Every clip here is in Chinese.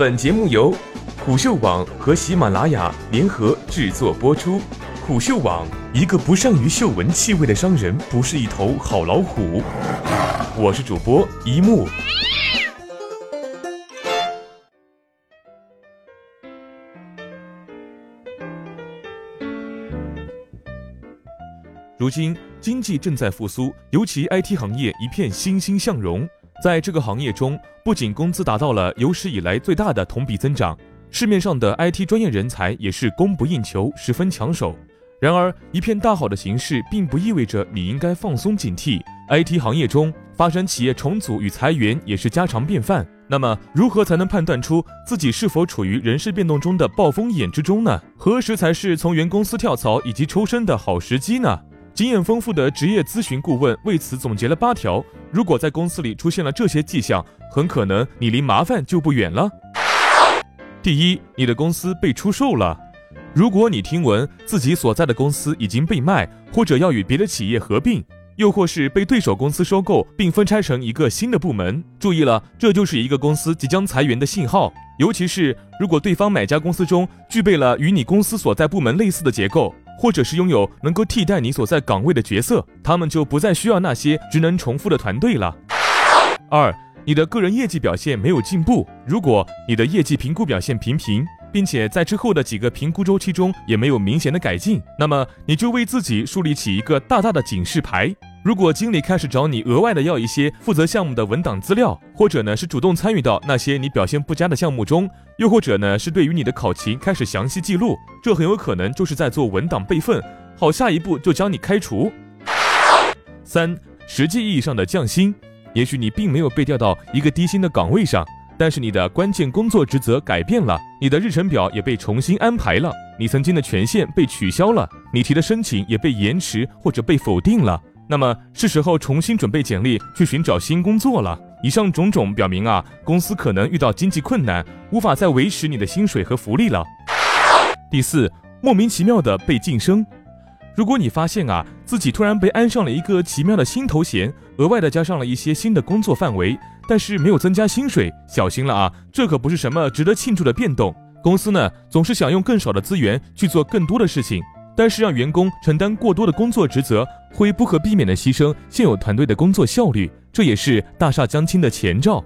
本节目由虎嗅网和喜马拉雅联合制作播出。虎嗅网：一个不善于嗅闻气味的商人不是一头好老虎。我是主播一木。如今经济正在复苏，尤其 IT 行业一片欣欣向荣。在这个行业中，不仅工资达到了有史以来最大的同比增长，市面上的 IT 专业人才也是供不应求，十分抢手。然而，一片大好的形势并不意味着你应该放松警惕。IT 行业中发生企业重组与裁员也是家常便饭。那么，如何才能判断出自己是否处于人事变动中的暴风眼之中呢？何时才是从原公司跳槽以及抽身的好时机呢？经验丰富的职业咨询顾问为此总结了八条。如果在公司里出现了这些迹象，很可能你离麻烦就不远了。第一，你的公司被出售了。如果你听闻自己所在的公司已经被卖，或者要与别的企业合并，又或是被对手公司收购并分拆成一个新的部门，注意了，这就是一个公司即将裁员的信号。尤其是如果对方买家公司中具备了与你公司所在部门类似的结构。或者是拥有能够替代你所在岗位的角色，他们就不再需要那些职能重复的团队了。二，你的个人业绩表现没有进步。如果你的业绩评估表现平平，并且在之后的几个评估周期中也没有明显的改进，那么你就为自己树立起一个大大的警示牌。如果经理开始找你额外的要一些负责项目的文档资料，或者呢是主动参与到那些你表现不佳的项目中，又或者呢是对于你的考勤开始详细记录，这很有可能就是在做文档备份，好下一步就将你开除。三，实际意义上的降薪，也许你并没有被调到一个低薪的岗位上，但是你的关键工作职责改变了，你的日程表也被重新安排了，你曾经的权限被取消了，你提的申请也被延迟或者被否定了。那么是时候重新准备简历去寻找新工作了。以上种种表明啊，公司可能遇到经济困难，无法再维持你的薪水和福利了。第四，莫名其妙的被晋升。如果你发现啊，自己突然被安上了一个奇妙的新头衔，额外的加上了一些新的工作范围，但是没有增加薪水，小心了啊，这可不是什么值得庆祝的变动。公司呢，总是想用更少的资源去做更多的事情。但是让员工承担过多的工作职责，会不可避免的牺牲现有团队的工作效率，这也是大厦将倾的前兆。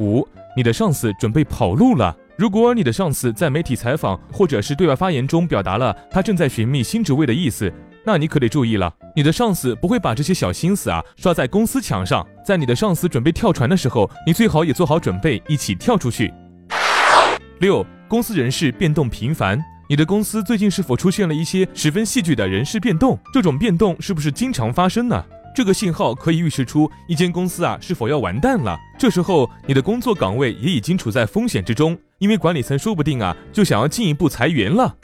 五，你的上司准备跑路了。如果你的上司在媒体采访或者是对外发言中表达了他正在寻觅新职位的意思，那你可得注意了，你的上司不会把这些小心思啊刷在公司墙上。在你的上司准备跳船的时候，你最好也做好准备，一起跳出去。六，公司人事变动频繁。你的公司最近是否出现了一些十分戏剧的人事变动？这种变动是不是经常发生呢？这个信号可以预示出一间公司啊是否要完蛋了。这时候你的工作岗位也已经处在风险之中，因为管理层说不定啊就想要进一步裁员了。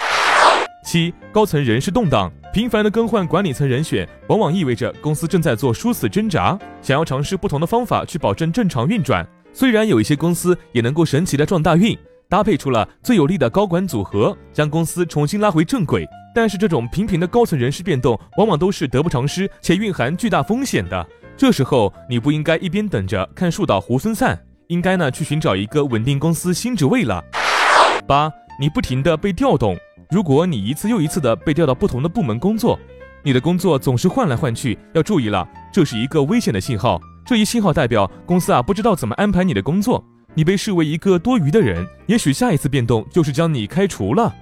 七，高层人事动荡，频繁的更换管理层人选，往往意味着公司正在做殊死挣扎，想要尝试不同的方法去保证正常运转。虽然有一些公司也能够神奇的撞大运。搭配出了最有力的高管组合，将公司重新拉回正轨。但是这种频频的高层人事变动，往往都是得不偿失且蕴含巨大风险的。这时候你不应该一边等着看树倒猢狲散，应该呢去寻找一个稳定公司新职位了。八，你不停的被调动。如果你一次又一次的被调到不同的部门工作，你的工作总是换来换去，要注意了，这是一个危险的信号。这一信号代表公司啊不知道怎么安排你的工作。你被视为一个多余的人，也许下一次变动就是将你开除了。